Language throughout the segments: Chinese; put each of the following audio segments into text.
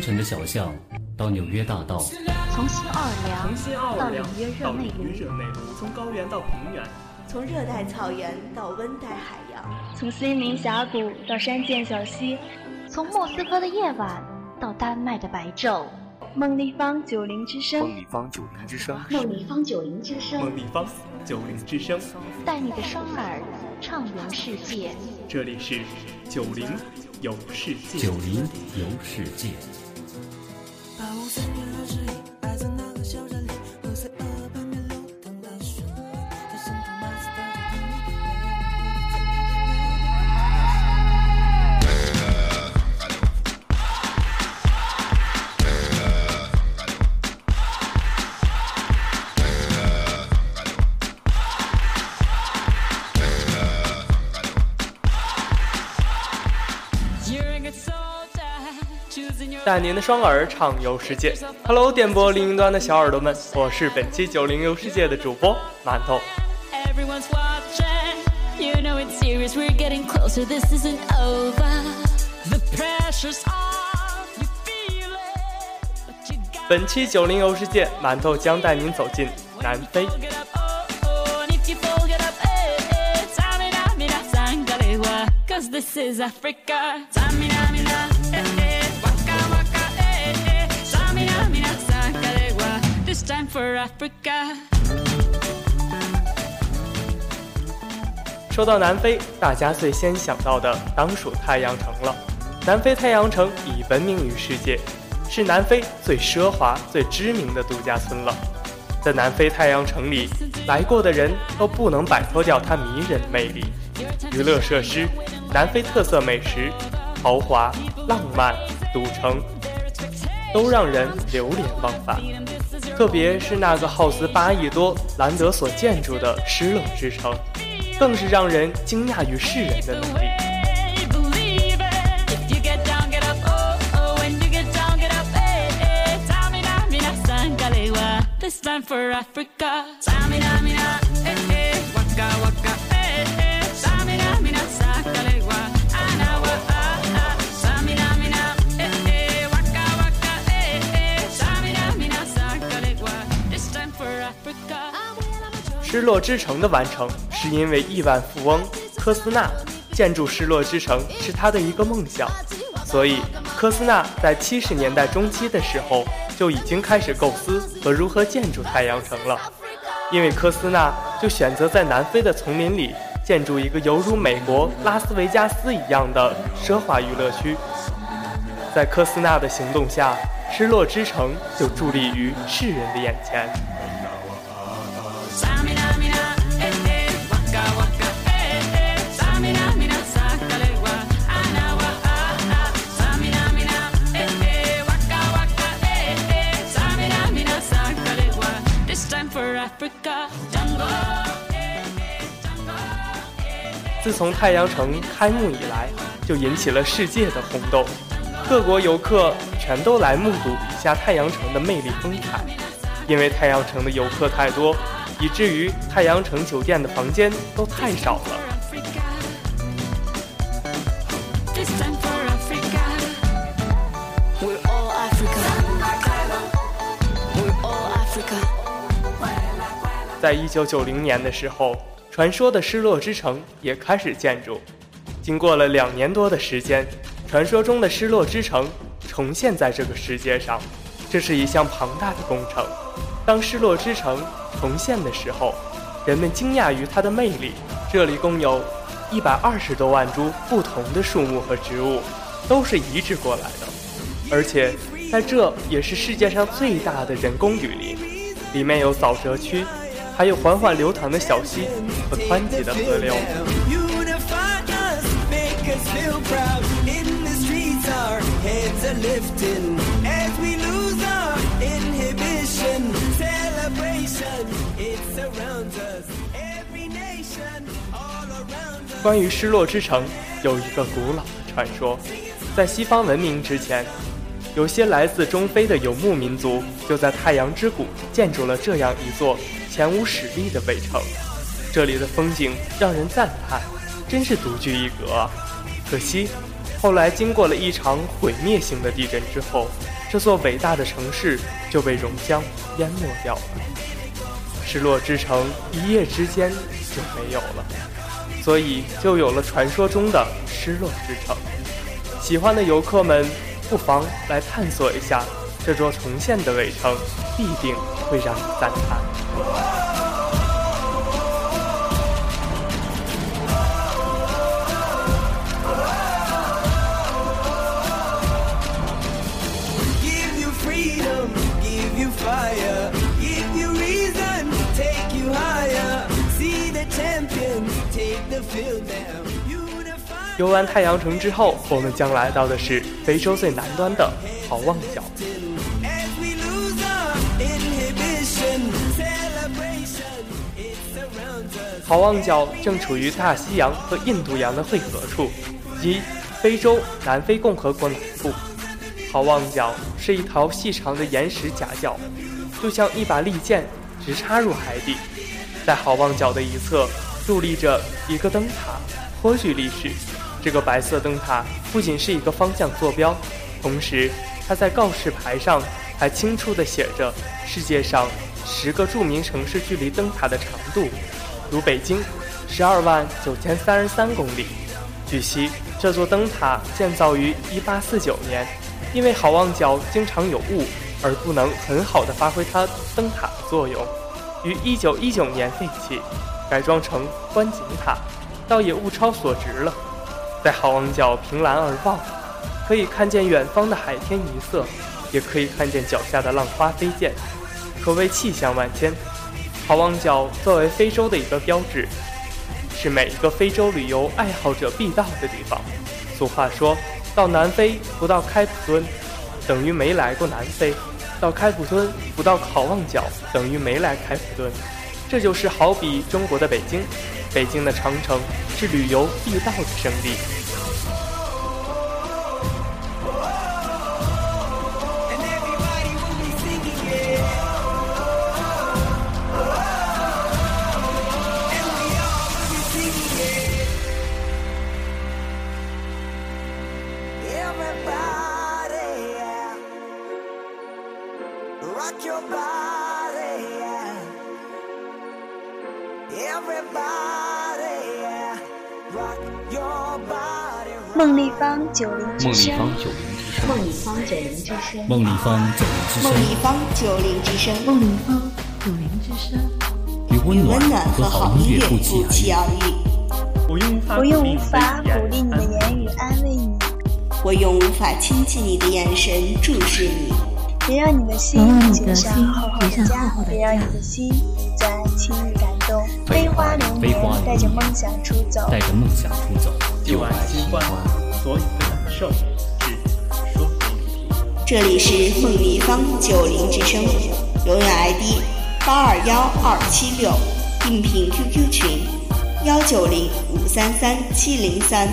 从京城的小巷到纽约大道，从新奥尔良从新奥到尔良里约热到里内卢约，热内卢，从高原到平原，从热带草原到温带海洋，从森林峡谷到山涧小溪，从莫斯科的夜晚到丹麦的白昼，梦立方九零之声，梦立方九零之声，梦立方九零之声，梦立方九零之声，带你的双耳畅游世界。这里是九零有世界。九零游世界。带您的双耳畅游世界。Hello，电波另一端的小耳朵们，我是本期九零游世界的主播馒头。Everyone's watching. You know it's serious. We're getting closer. This isn't over. The pressure's on. You feel it. But you got 本期九零游世界，馒头将带您走进南非。to get up. For Africa. 说到南非，大家最先想到的当属太阳城了。南非太阳城已闻名于世界，是南非最奢华、最知名的度假村了。在南非太阳城里，来过的人都不能摆脱掉它迷人的魅力。娱乐设施、南非特色美食、豪华、浪漫、赌城，都让人流连忘返。特别是那个耗资八亿多兰德所建筑的失落之城，更是让人惊讶于世人的能力。Believe it. If you get down, get up. Oh, oh. When you get down, get up. Eh, eh. Tamina, mina, sangalewa. This time for Africa. Tamina, mina, eh, eh. Waka, waka, 失落之城的完成是因为亿万富翁科斯纳建筑失落之城是他的一个梦想，所以科斯纳在七十年代中期的时候就已经开始构思和如何建筑太阳城了。因为科斯纳就选择在南非的丛林里建筑一个犹如美国拉斯维加斯一样的奢华娱乐区。在科斯纳的行动下，失落之城就伫立于世人的眼前。Time for Africa. 自从太阳城开幕以来，就引起了世界的轰动，各国游客全都来目睹一下太阳城的魅力风采。因为太阳城的游客太多，以至于太阳城酒店的房间都太少了。在一九九零年的时候，传说的失落之城也开始建筑。经过了两年多的时间，传说中的失落之城重现在这个世界上，这是一项庞大的工程。当失落之城重现的时候，人们惊讶于它的魅力。这里共有一百二十多万株不同的树木和植物，都是移植过来的，而且在这也是世界上最大的人工雨林，里面有沼泽区，还有缓缓流淌的小溪和湍急的河流。关于失落之城，有一个古老的传说，在西方文明之前，有些来自中非的游牧民族就在太阳之谷建筑了这样一座前无史例的围城。这里的风景让人赞叹，真是独具一格啊！可惜，后来经过了一场毁灭性的地震之后，这座伟大的城市就被熔浆淹没掉了。失落之城一夜之间就没有了，所以就有了传说中的失落之城。喜欢的游客们不妨来探索一下这座重现的伟城，必定会让你赞叹。Give you 游完太阳城之后，我们将来到的是非洲最南端的好望角。好望角正处于大西洋和印度洋的汇合处，即非洲南非共和国南部。好望角是一条细长的岩石夹角，就像一把利剑直插入海底。在好望角的一侧伫立着一个灯塔，颇具历史。这个白色灯塔不仅是一个方向坐标，同时它在告示牌上还清楚地写着世界上十个著名城市距离灯塔的长度，如北京，十二万九千三十三公里。据悉，这座灯塔建造于一八四九年，因为好望角经常有雾，而不能很好的发挥它灯塔的作用，于一九一九年废弃，改装成观景塔，倒也物超所值了。在好望角凭栏而望，可以看见远方的海天一色，也可以看见脚下的浪花飞溅，可谓气象万千。好望角作为非洲的一个标志，是每一个非洲旅游爱好者必到的地方。俗话说，到南非不到开普敦，等于没来过南非；到开普敦不到好望角，等于没来开普敦。这就是好比中国的北京，北京的长城是旅游必到的圣地。梦立方九零之梦立声，方九零之声，梦立方九零之声，梦立方九零之声，梦立方九零之声，梦立方九零之声，与温暖暖和和好好音乐不不期期而遇。我用无法我用无鼓励你的法言鼓励你的言语安慰你，我用无法亲近你的眼神注视你，别让你的心别让你的结上厚厚的结上痂厚厚，的别让你的心在轻易感动。飞飞花流飞花年，带着梦想出走。带着梦想出走，就爱新欢，所有的感受只说给你听。这里是梦立方九零之声，永远 ID 八二幺二七六，应聘 QQ 群幺九零五三三七零三。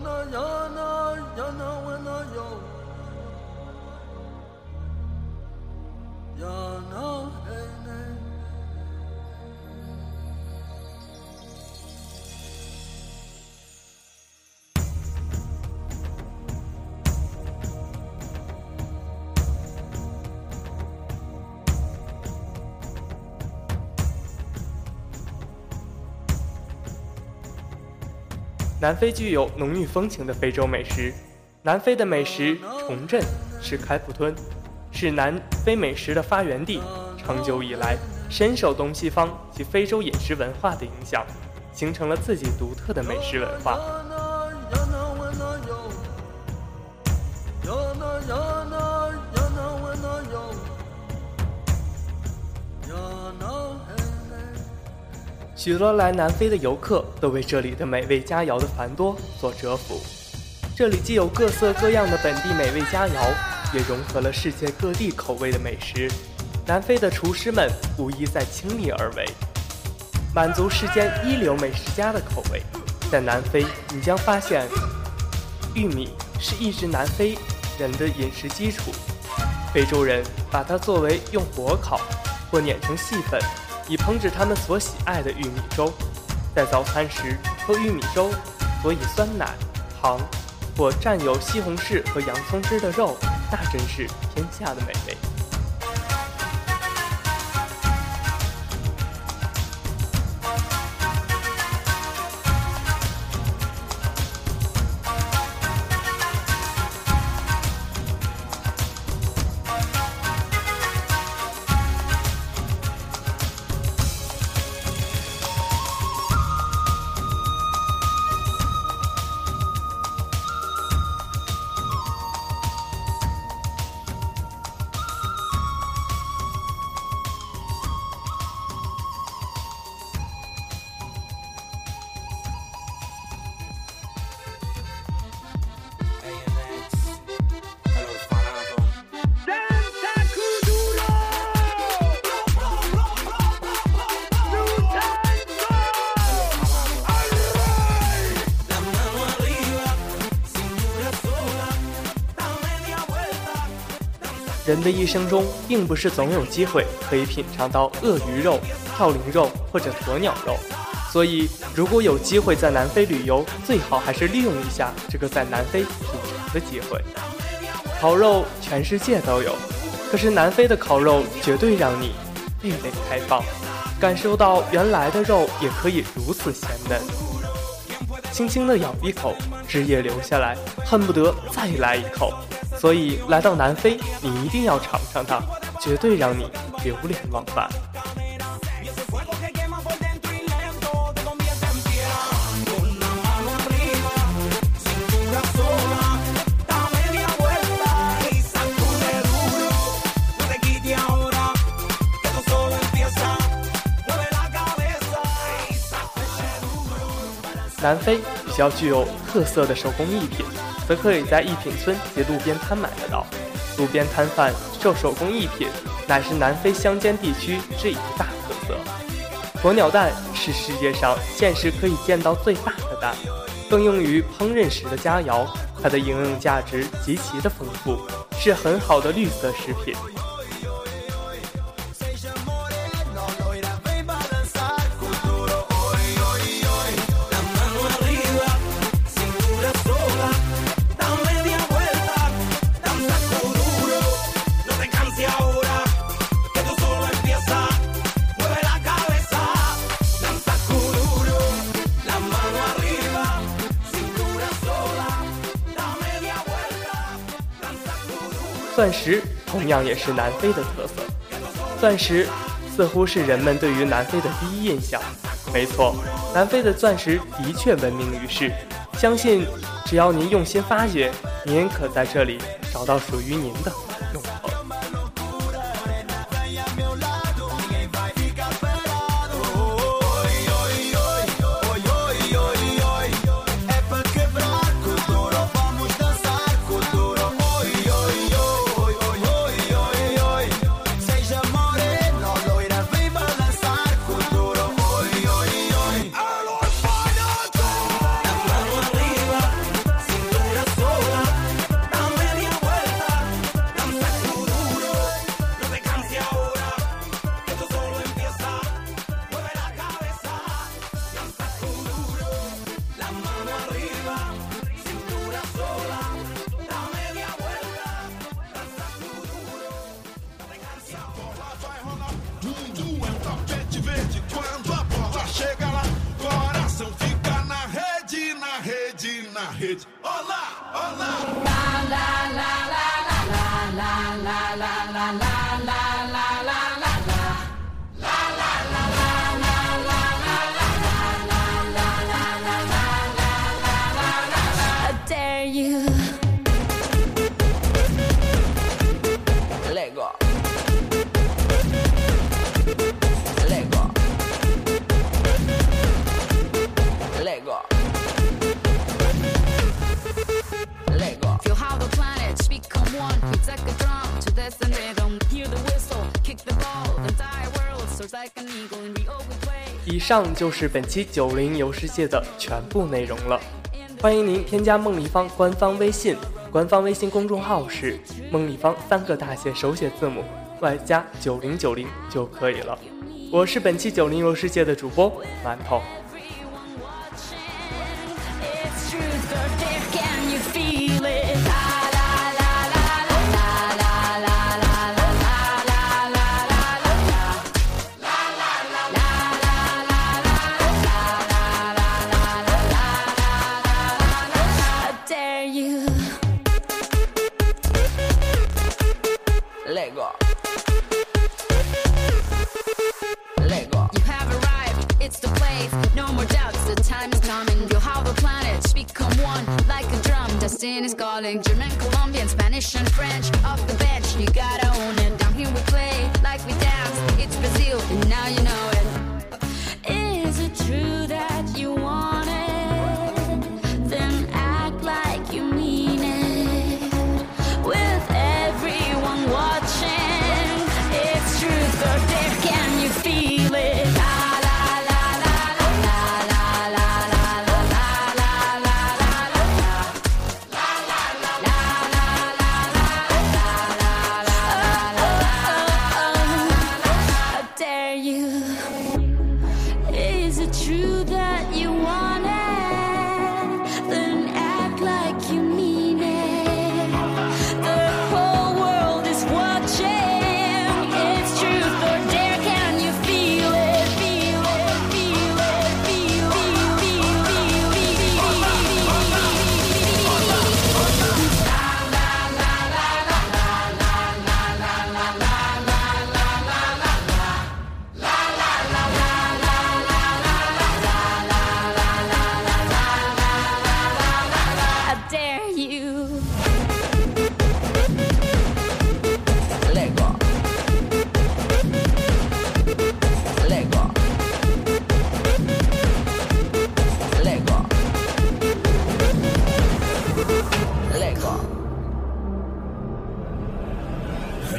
那行南非具有浓郁风情的非洲美食。南非的美食重镇是开普敦，是南非美食的发源地。长久以来，深受东西方及非洲饮食文化的影响，形成了自己独特的美食文化。许多来南非的游客都为这里的美味佳肴的繁多所折服。这里既有各色各样的本地美味佳肴，也融合了世界各地口味的美食。南非的厨师们无疑在倾力而为，满足世间一流美食家的口味。在南非，你将发现，玉米是一直南非人的饮食基础。非洲人把它作为用火烤或碾成细粉，以烹制他们所喜爱的玉米粥。在早餐时喝玉米粥，佐以酸奶、糖，或蘸有西红柿和洋葱汁的肉，那真是天下的美味。人的一生中，并不是总有机会可以品尝到鳄鱼肉、跳羚肉或者鸵鸟肉，所以如果有机会在南非旅游，最好还是利用一下这个在南非品尝的机会。烤肉全世界都有，可是南非的烤肉绝对让你味蕾开放，感受到原来的肉也可以如此鲜嫩。轻轻地咬一口，汁液流下来，恨不得再来一口。所以来到南非，你一定要尝尝它，绝对让你流连忘返。南非比较具有特色的手工艺品。则可以在一品村及路边摊买得到。路边摊贩售手工艺品，乃是南非乡间地区之一大特色。鸵鸟蛋是世界上现实可以见到最大的蛋，更用于烹饪时的佳肴。它的营养价值极其的丰富，是很好的绿色食品。钻石同样也是南非的特色。钻石似乎是人们对于南非的第一印象。没错，南非的钻石的确闻名于世。相信只要您用心发掘，您可在这里找到属于您的。na rede. Olá, olá! Lá. 以上就是本期九零游世界的全部内容了。欢迎您添加梦立方官方微信，官方微信公众号是梦立方三个大写手写字母外加九零九零就可以了。我是本期九零游世界的主播馒头。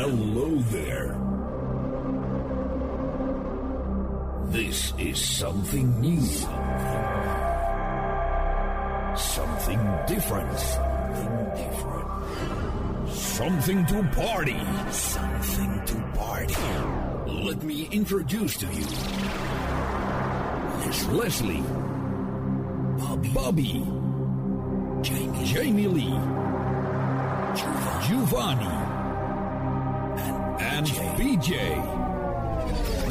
Hello there. This is something new. Something different. Something different. Something to party. Something to party. Let me introduce to you. Miss Leslie. Bobby. Bobby. Jamie. Jamie Lee. Giovanni. And BJ.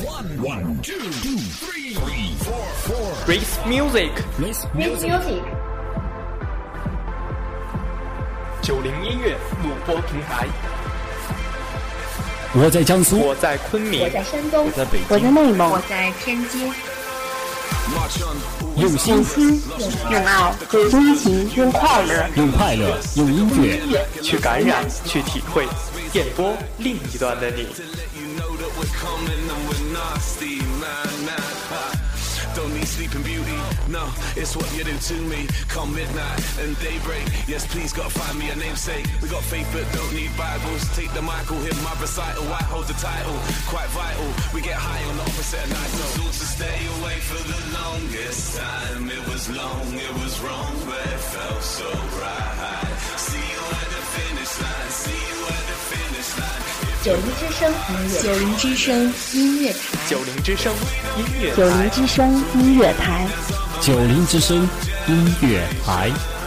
One, one, two, two, three, three, four, four. Race Music. Let's Music. 九零音乐录播平台，我在江苏，我在昆明，我在山东，我在北我在京，内蒙。我，在天津，用心。用爱，用爱，用情，用快乐，用快乐，用音乐，去感染，去体会，电波另一端的你。 Don't need sleeping beauty, no, it's what you do to me. Come midnight and daybreak, yes, please gotta find me a namesake. We got faith but don't need Bibles. Take the Michael, hit my recital, I hold the title. Quite vital, we get high on the opposite of night. No, Thought to stay away for the longest time. It was long, it was wrong, but it felt so right. See 九零之声音乐，九零之声音乐台，九零之声音乐九零，之声音乐台。九零之声音乐台。